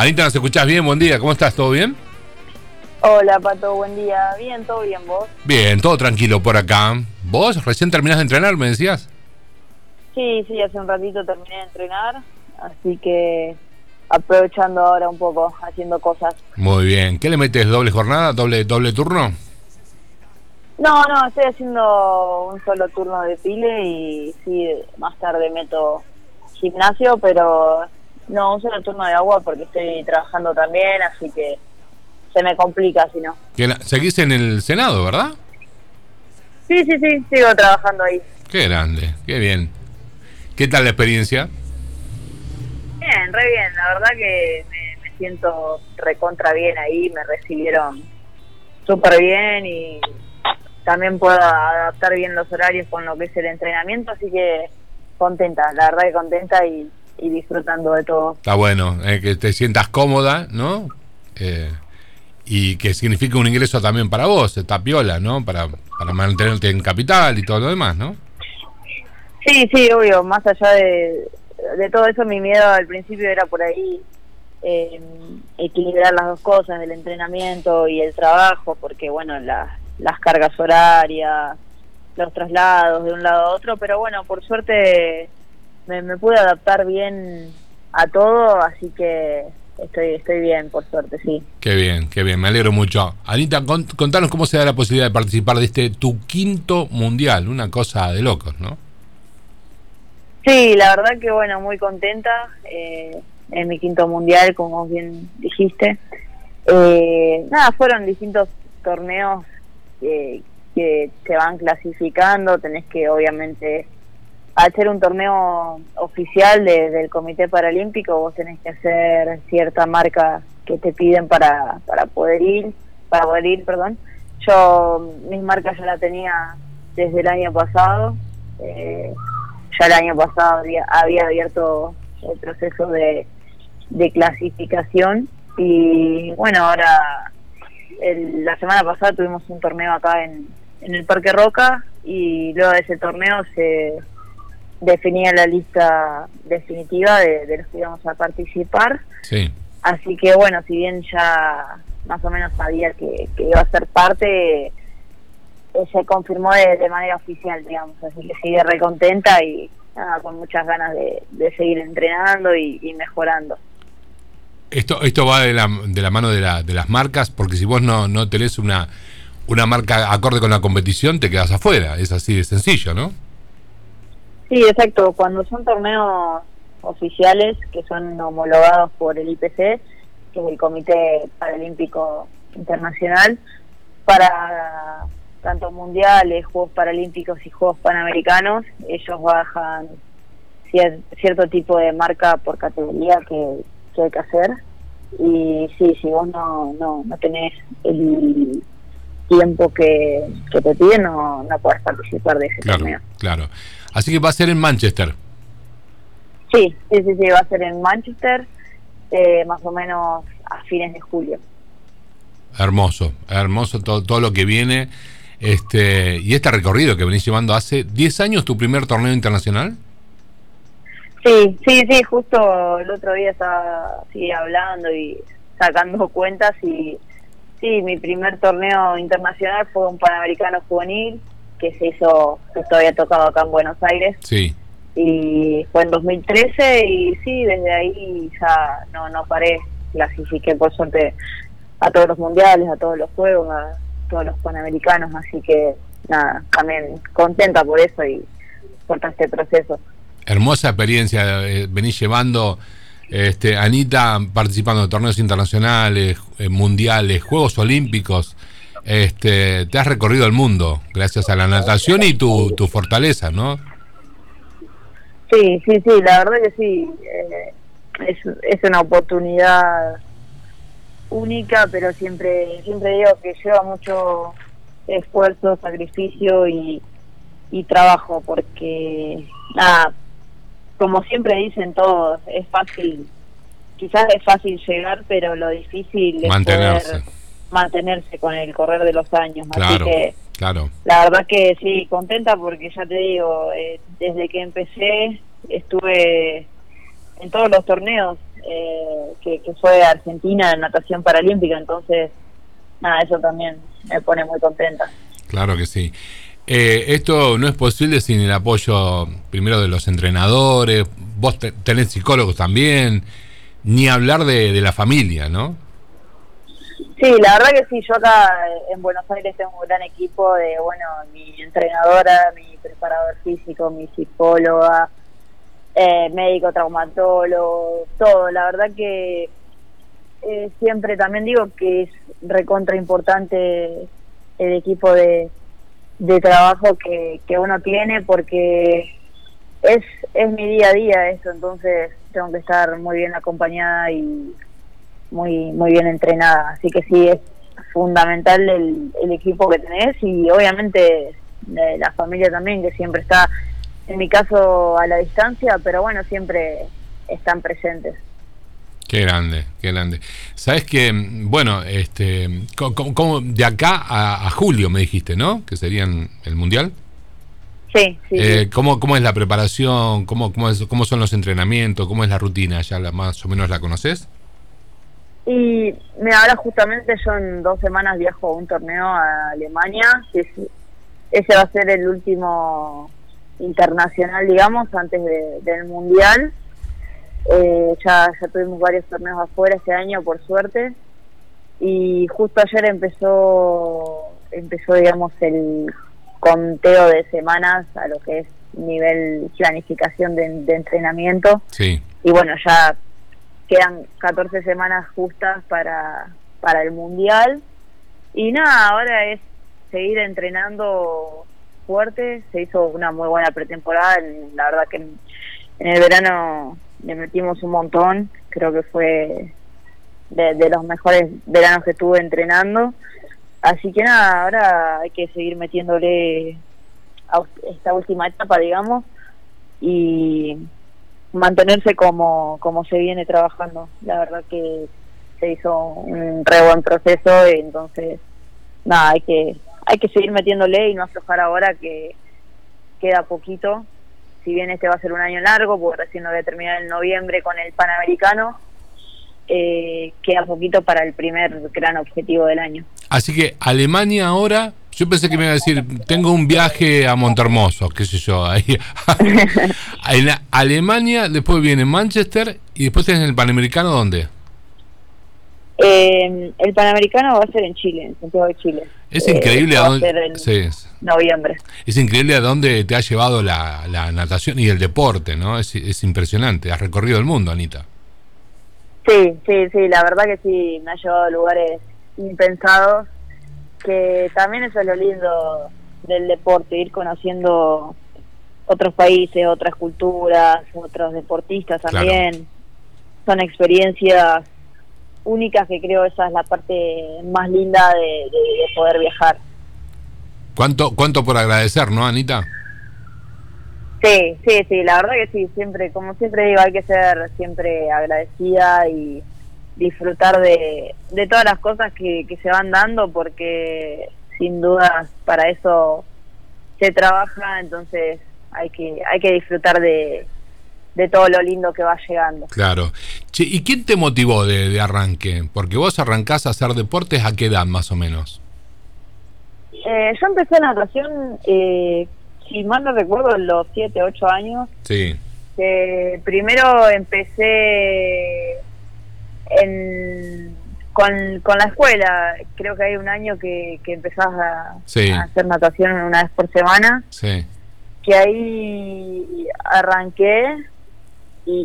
Anita, ¿nos escuchás bien? Buen día, ¿cómo estás? ¿Todo bien? Hola, Pato, buen día. Bien, todo bien, ¿vos? Bien, todo tranquilo por acá. ¿Vos recién terminás de entrenar, me decías? Sí, sí, hace un ratito terminé de entrenar, así que aprovechando ahora un poco, haciendo cosas. Muy bien. ¿Qué le metes? ¿Doble jornada? ¿Doble, doble turno? No, no, estoy haciendo un solo turno de pile y sí, más tarde meto gimnasio, pero no, un solo turno de agua porque estoy trabajando también, así que se me complica si no. Seguís en el Senado, ¿verdad? Sí, sí, sí, sigo trabajando ahí. Qué grande, qué bien. ¿Qué tal la experiencia? Bien, re bien, la verdad que me, me siento recontra bien ahí, me recibieron súper bien y también puedo adaptar bien los horarios con lo que es el entrenamiento, así que contenta, la verdad que contenta y, disfrutando de todo. Está bueno, eh, que te sientas cómoda, ¿no? Eh, y que signifique un ingreso también para vos, esta piola, ¿no? Para, para mantenerte en capital y todo lo demás, ¿no? Sí, sí, obvio, más allá de, de todo eso, mi miedo al principio era por ahí eh, equilibrar las dos cosas, el entrenamiento y el trabajo, porque bueno, las cargas horarias, los traslados de un lado a otro, pero bueno, por suerte me, pude adaptar bien a todo, así que estoy estoy bien, por suerte, sí. Qué bien, qué bien, me alegro mucho. Anita, contanos cómo se da la posibilidad de participar de este tu quinto mundial, una cosa de locos, ¿no? Sí, la verdad que bueno, muy contenta eh, en mi quinto mundial, como bien dijiste. Eh, nada, fueron distintos torneos que, que se van clasificando, tenés que obviamente hacer un torneo oficial del Comité Paralímpico, vos tenés que hacer cierta marca que te piden para, para poder ir, para poder ir, perdón. Yo mis marcas ya la tenía desde el año pasado, eh, ya el año pasado había, abierto el proceso de, de clasificación. Y bueno, ahora la semana pasada tuvimos un torneo acá en, en el Parque Roca. Y luego de ese torneo se definía la lista definitiva de, los que íbamos a participar. Sí. Así que bueno, si bien ya más o menos sabía que, iba a ser parte, eh, se confirmó de, manera oficial, digamos. Así que sigue recontenta y nada, con muchas ganas de, seguir entrenando y, mejorando. Esto, esto va de la, de la mano de, la, de las marcas, porque si vos no, no tenés una una marca acorde con la competición, te quedas afuera. Es así de sencillo, ¿no? Sí, exacto. Cuando son torneos oficiales que son homologados por el IPC, que es el Comité Paralímpico Internacional, para tanto mundiales, Juegos Paralímpicos y Juegos Panamericanos, ellos bajan cierto tipo de marca por categoría que, que hay que hacer. Y sí, si vos no, no, no tenés el tiempo que, te piden no, no puedes participar de ese torneo. Claro, así que va a ser en Manchester. Sí, sí, sí, sí va a ser en Manchester, eh, más o menos a fines de julio. Hermoso, hermoso todo, todo lo que viene. Este, y este recorrido que venís llevando hace 10 años, tu primer torneo internacional. Sí, sí, sí, justo el otro día estaba así hablando y sacando cuentas y Sí, mi primer torneo internacional fue un Panamericano Juvenil que se hizo, justo había tocado acá en Buenos Aires. Sí. Y fue en 2013 y sí, desde ahí ya no, no paré. Clasifiqué por suerte a todos los mundiales, a todos los juegos, a todos los Panamericanos, así que nada, también contenta por eso y por todo este proceso. Hermosa experiencia, eh, venís llevando este, Anita participando de torneos internacionales, eh, mundiales, Juegos Olímpicos. Este, te has recorrido el mundo gracias a la natación y tu, tu fortaleza, ¿no? Sí, sí, sí, la verdad que sí. Eh, es, es una oportunidad única, pero siempre siempre digo que lleva mucho esfuerzo, sacrificio y, y trabajo, porque nada, como siempre dicen todos, es fácil, quizás es fácil llegar, pero lo difícil es mantenerse, mantenerse con el correr de los años. Así que, claro. la verdad que sí, contenta porque ya te digo, eh, desde que empecé estuve en todos los torneos eh, que, que fue Argentina en natación paralímpica, entonces, nada, eso también me pone muy contenta. Claro que sí. Eh, esto no es posible sin el apoyo primero de los entrenadores, vos tenés psicólogos también, ni hablar de, de, la familia, ¿no? Sí, la verdad que sí, yo acá en Buenos Aires tengo un gran equipo de, bueno, mi entrenadora, mi preparador físico, mi psicóloga, eh, médico, traumatólogo, todo. La verdad que eh, siempre también digo que es recontra importante el equipo de, de trabajo que, que uno tiene porque es, es mi día a día eso, entonces tengo que estar muy bien acompañada y muy, muy bien entrenada. Así que sí, es fundamental el, el equipo que tenés y obviamente la familia también, que siempre está en mi caso a la distancia, pero bueno, siempre están presentes. Qué grande, qué grande. Sabes que, bueno, este, de acá a, julio me dijiste, ¿no? Que serían el mundial. Sí, sí. Eh, ¿cómo, ¿Cómo es la preparación? ¿Cómo, cómo, es, ¿Cómo son los entrenamientos? ¿Cómo es la rutina? ¿Ya la, más o menos la conoces? Y me ahora justamente yo en dos semanas viajo a un torneo a Alemania. ese va a ser el último internacional, digamos, antes del Mundial. Eh, ya, ya tuvimos varios torneos afuera este año, por suerte. Y justo ayer empezó, empezó digamos, el conteo de semanas a lo que es nivel planificación de, entrenamiento. Sí. Y bueno, ya quedan 14 semanas justas para, para el Mundial. Y nada, ahora es seguir entrenando fuerte, se hizo una muy buena pretemporada, la verdad que en, el verano le metimos un montón, creo que fue de, los mejores veranos que estuve entrenando, así que nada, ahora hay que seguir metiéndole a esta última etapa, digamos, y mantenerse como, como se viene trabajando, la verdad que se hizo un re buen proceso, entonces nada, hay que hay que seguir metiéndole y no aflojar ahora que queda poquito. Si bien este va a ser un año largo, porque recién lo voy a terminar en noviembre con el Panamericano, eh, queda poquito para el primer gran objetivo del año. Así que Alemania ahora, yo pensé que me iba a decir, tengo un viaje a Montermoso, qué sé yo, ahí. en Alemania, después viene Manchester y después tienes el Panamericano, ¿dónde? Eh, el Panamericano va a ser en Chile, en Santiago de Chile. Es increíble a dónde. noviembre. Es increíble a dónde te ha llevado la, natación y el deporte, ¿no? Es, es impresionante. Has recorrido el mundo, Anita. Sí, sí, sí. La verdad que sí, me ha llevado a lugares impensados. Que también eso es lo lindo del deporte, ir conociendo otros países, otras culturas, otros deportistas también. Son experiencias únicas que creo esa es la parte más linda de, poder viajar. ¿Cuánto, ¿Cuánto por agradecer, no, Anita? Sí, sí, sí, la verdad que sí, siempre, como siempre digo, hay que ser siempre agradecida y disfrutar de, de todas las cosas que, que se van dando porque sin dudas para eso se trabaja, entonces hay que, hay que disfrutar de, de todo lo lindo que va llegando. Claro. ¿y quién te motivó de, arranque? Porque vos arrancás a hacer deportes a qué edad más o menos. Eh, yo empecé natación, eh, si mal no recuerdo, en los 7, 8 años. Sí. primero empecé en, con, con la escuela. Creo que hay un año que, que empezás a, a hacer natación una vez por semana. Sí. Que ahí arranqué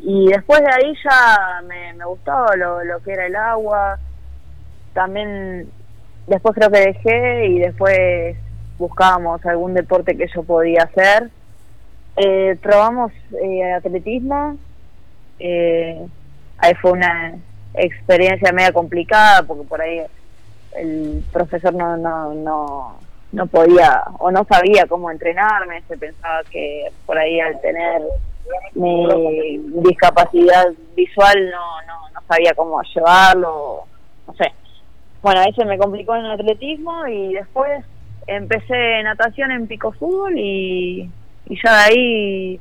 y, después de ahí ya me, me gustó lo, lo que era el agua. También después creo que dejé y después buscábamos algún deporte que yo podía hacer. Eh, probamos eh, atletismo. Eh, ahí fue una experiencia media complicada porque por ahí el profesor no, no, no, no podía o no sabía cómo entrenarme. Se pensaba que por ahí al tener mi discapacidad visual no, no, no sabía cómo llevarlo, no sé. Bueno, ahí se me complicó en el atletismo y después empecé natación en pico fútbol y, y ya de ahí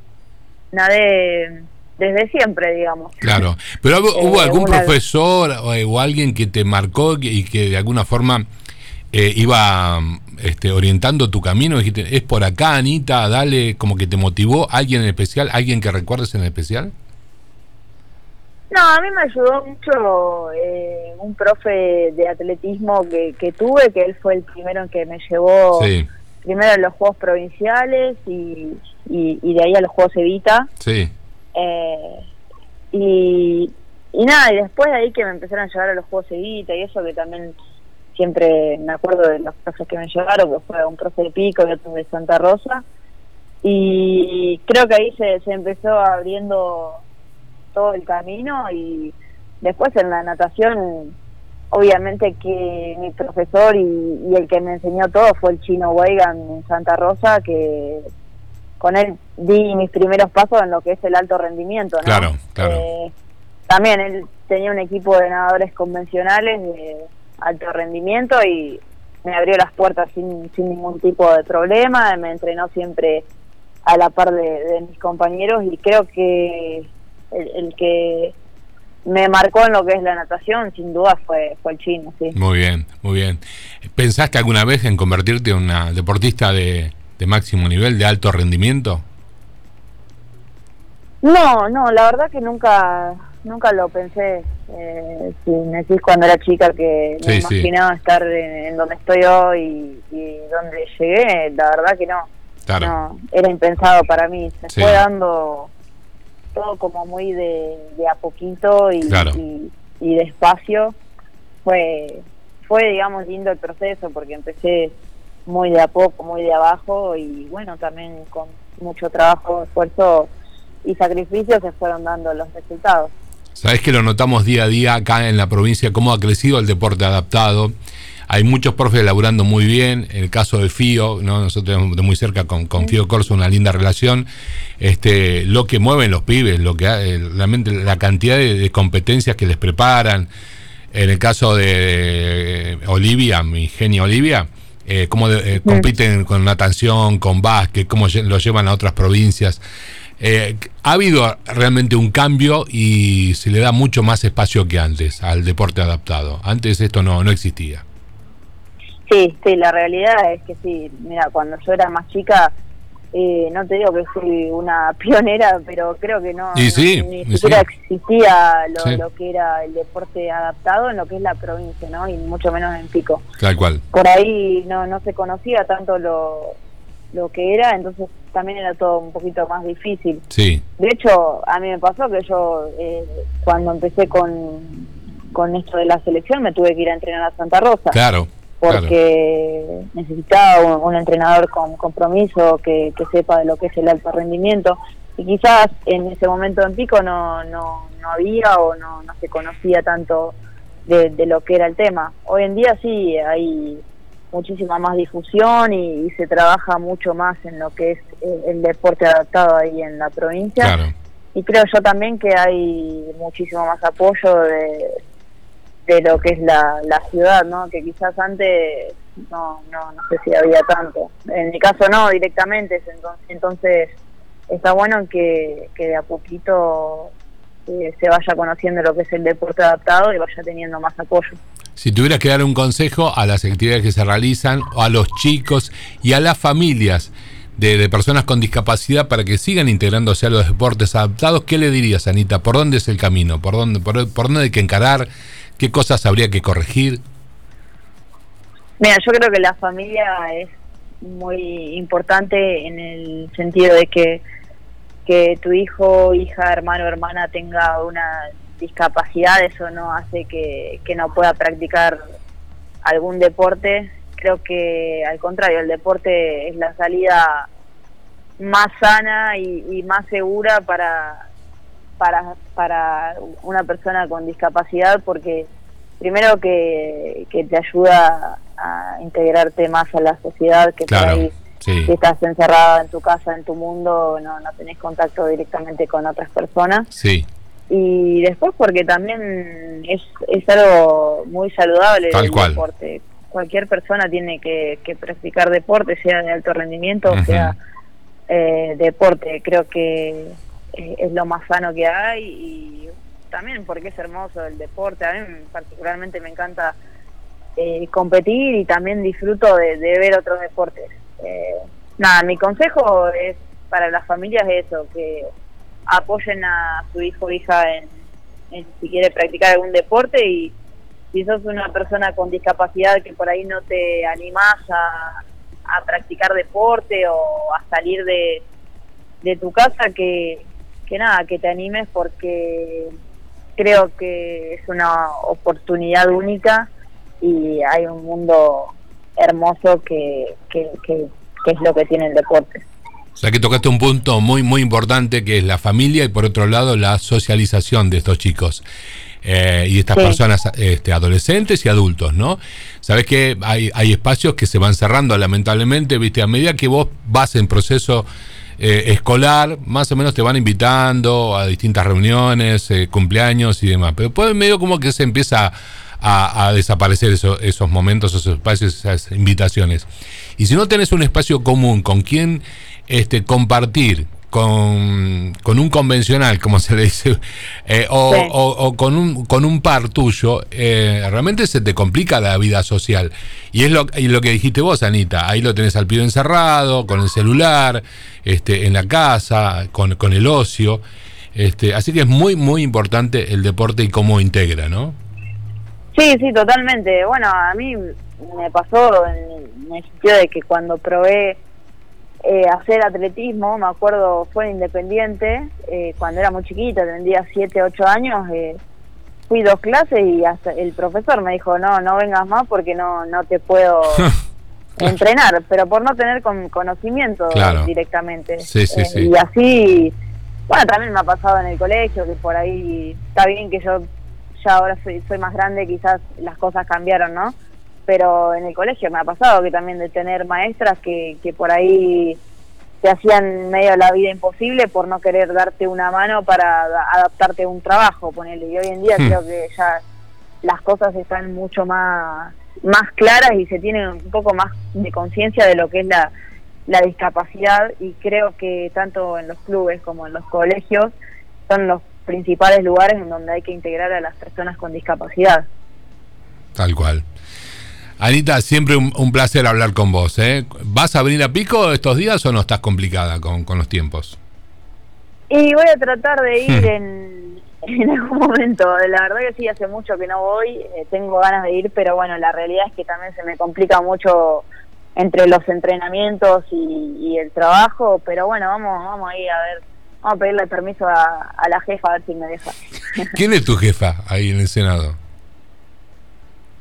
nadé desde siempre, digamos. Claro, pero ¿hubo, algún profesor o, alguien que te marcó y que de alguna forma iba este, orientando tu camino? Dijiste, es por acá, Anita, dale, como que te motivó alguien en especial, alguien que recuerdes en especial. No, a mí me ayudó mucho eh, un profe de atletismo que, que, tuve, que él fue el primero en que me llevó primero a los Juegos Provinciales y, y, de ahí a los Juegos Evita. Sí. Eh, y, y nada, y después de ahí que me empezaron a llevar a los Juegos Evita y eso que también siempre me acuerdo de los profes que me llevaron, que fue un profe de Pico y otro de Santa Rosa. Y creo que ahí se, se empezó abriendo todo el camino y después en la natación obviamente que mi profesor y, el que me enseñó todo fue el chino Weigan en Santa Rosa que con él di mis primeros pasos en lo que es el alto rendimiento claro claro eh, también él tenía un equipo de nadadores convencionales de alto rendimiento y me abrió las puertas sin, sin ningún tipo de problema me entrenó siempre a la par de mis compañeros y creo que el, que me marcó en lo que es la natación, sin duda fue, fue el chino, sí. Muy bien, muy bien. ¿Pensaste alguna vez en convertirte en una deportista de, máximo nivel, de alto rendimiento? No, no, la verdad que nunca nunca lo pensé. Eh, si me decís cuando era chica que me imaginaba estar en, donde estoy hoy y, donde llegué, la verdad que no. No, era impensado para mí. Se fue dando todo como muy de, a poquito y, y, despacio. Fue, fue, digamos, lindo el proceso porque empecé muy de a poco, muy de abajo y bueno, también con mucho trabajo, esfuerzo y sacrificio se fueron dando los resultados. Sabes que lo notamos día a día acá en la provincia, cómo ha crecido el deporte adaptado. Hay muchos profes laburando muy bien. En el caso de FIO, ¿no? nosotros de muy cerca con, con FIO Corso una linda relación. Este, lo que mueven los pibes, lo que eh, realmente la cantidad de, competencias que les preparan. En el caso de Olivia, mi genia Olivia, eh, cómo eh, compiten con natación, con básquet, cómo lo llevan a otras provincias. Ha habido realmente un cambio y se le da mucho más espacio que antes al deporte adaptado. Antes esto no, no existía. Sí, sí, la realidad es que sí. Mira, cuando yo era más chica, eh, no te digo que fui una pionera, pero creo que no, ni siquiera existía lo, que era el deporte adaptado en lo que es la provincia, ¿no? Y mucho menos en Pico. Tal cual. Por ahí no, no se conocía tanto lo, lo que era, entonces también era todo un poquito más difícil. Sí. De hecho, a mí me pasó que yo eh, cuando empecé con, con esto de la selección me tuve que ir a entrenar a Santa Rosa. Claro porque necesitaba un, entrenador con compromiso que, sepa de lo que es el alto rendimiento y quizás en ese momento en Pico no, no, no había o no, no se conocía tanto de, lo que era el tema. Hoy en día sí hay muchísima más difusión y, se trabaja mucho más en lo que es el, deporte adaptado ahí en la provincia. Y creo yo también que hay muchísimo más apoyo de, de lo que es la, la ciudad, ¿no? Que quizás antes no, no, no sé si había tanto. En mi caso no, directamente. Entonces, entonces está bueno que, que de a poquito eh, se vaya conociendo lo que es el deporte adaptado y vaya teniendo más apoyo. Si tuvieras que dar un consejo a las actividades que se realizan, o a los chicos y a las familias de, de, personas con discapacidad para que sigan integrándose a los deportes adaptados, ¿qué le dirías, Anita? ¿Por dónde es el camino? ¿Por dónde, por, por dónde hay que encarar? ¿Qué cosas habría que corregir? Mira, yo creo que la familia es muy importante en el sentido de que que tu hijo, hija, hermano, hermana tenga una discapacidad, eso no hace que, no pueda practicar algún deporte. Creo que al contrario, el deporte es la salida más sana y más segura para, para, para una persona con discapacidad porque primero que, que te ayuda a integrarte más a la sociedad que por ahí si estás encerrada en tu casa, en tu mundo, no, no tenés contacto directamente con otras personas. Sí. Y después porque también es, es algo muy saludable el deporte. Cualquier persona tiene que, que practicar deporte, sea de alto rendimiento o sea eh, deporte. Creo que eh, es lo más sano que hay y también porque es hermoso el deporte. A mí particularmente me encanta eh, competir y también disfruto de, ver otros deportes. Eh, nada, mi consejo es para las familias eso, que apoyen a su hijo o hija en, si quiere practicar algún deporte y si sos una persona con discapacidad que por ahí no te animás a, a practicar deporte o a salir de, de tu casa, que, que nada, que te animes porque creo que es una oportunidad única y hay un mundo hermoso que, que, que, es lo que tiene el deporte. O sea que tocaste un punto muy muy importante que es la familia y por otro lado la socialización de estos chicos. Eh, y estas personas este, adolescentes y adultos, ¿no? Sabes que hay, hay espacios que se van cerrando lamentablemente, viste, a medida que vos vas en proceso eh, escolar, más o menos te van invitando a distintas reuniones, eh, cumpleaños y demás. Pero después medio como que se empieza a, desaparecer esos momentos, esos espacios, esas invitaciones. Y si no tenés un espacio común con quien este, compartir, con, con, un convencional, como se le dice, eh, o, con, un, con un par tuyo, eh, realmente se te complica la vida social. Y es lo, y lo que dijiste vos, Anita, ahí lo tenés al pibe encerrado, con el celular, este, en la casa, con, con el ocio. Este, así que es muy, muy importante el deporte y cómo integra, ¿no? Sí, sí, totalmente. Bueno, a mí me pasó en el sentido de que cuando probé eh, hacer atletismo, me acuerdo, fue en Independiente, eh, cuando era muy chiquita, tendría 7, 8 años, eh, fui dos clases y hasta el profesor me dijo, no, no vengas más porque no, no te puedo entrenar, pero por no tener con, conocimiento directamente. Y así, bueno, también me ha pasado en el colegio, que por ahí está bien que yo ya ahora soy, soy más grande, quizás las cosas cambiaron, ¿no? pero en el colegio me ha pasado que también de tener maestras que, que por ahí te hacían medio la vida imposible por no querer darte una mano para adaptarte a un trabajo, ponele. Y hoy en día hmm. creo que ya las cosas están mucho más, más claras y se tiene un poco más de conciencia de lo que es la, la discapacidad y creo que tanto en los clubes como en los colegios son los principales lugares en donde hay que integrar a las personas con discapacidad. Tal cual. Anita, siempre un, placer hablar con vos. ¿eh? ¿Vas a venir a Pico estos días o no estás complicada con, los tiempos? Y voy a tratar de ir en, en, algún momento. La verdad que sí, hace mucho que no voy. Eh, tengo ganas de ir, pero bueno, la realidad es que también se me complica mucho entre los entrenamientos y, el trabajo. Pero bueno, vamos, vamos a ir a ver. Vamos a pedirle permiso a, a la jefa a ver si me deja. ¿Quién es tu jefa ahí en el Senado?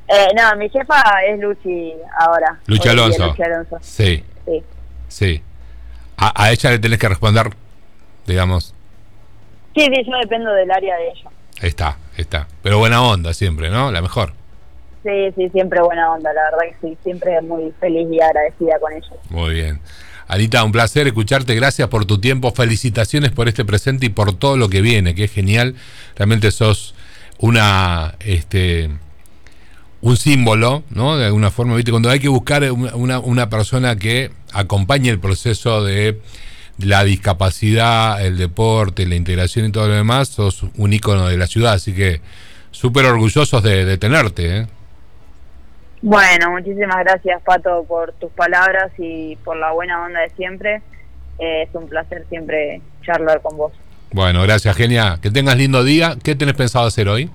Eh, no, mi jefa es Luchi ahora. Luchi Alonso. Sí. Sí. sí. A, ella le tenés que responder, digamos. Sí, sí, yo dependo del área de ella. Está, está. Pero buena onda siempre, ¿no? La mejor. Sí, sí, siempre buena onda, la verdad que sí. Siempre muy feliz y agradecida con ella. Muy bien. Anita, un placer escucharte. Gracias por tu tiempo. Felicitaciones por este presente y por todo lo que viene, que es genial. Realmente sos una este un símbolo, ¿no? De alguna forma, ¿viste? Cuando hay que buscar una, una persona que acompañe el proceso de la discapacidad, el deporte, la integración y todo lo demás, sos un ícono de la ciudad, así que súper orgullosos de, tenerte. ¿eh? Bueno, muchísimas gracias Pato por tus palabras y por la buena onda de siempre. Eh, es un placer siempre charlar con vos. Bueno, gracias Genia. Que tengas lindo día. ¿Qué tenés pensado hacer hoy?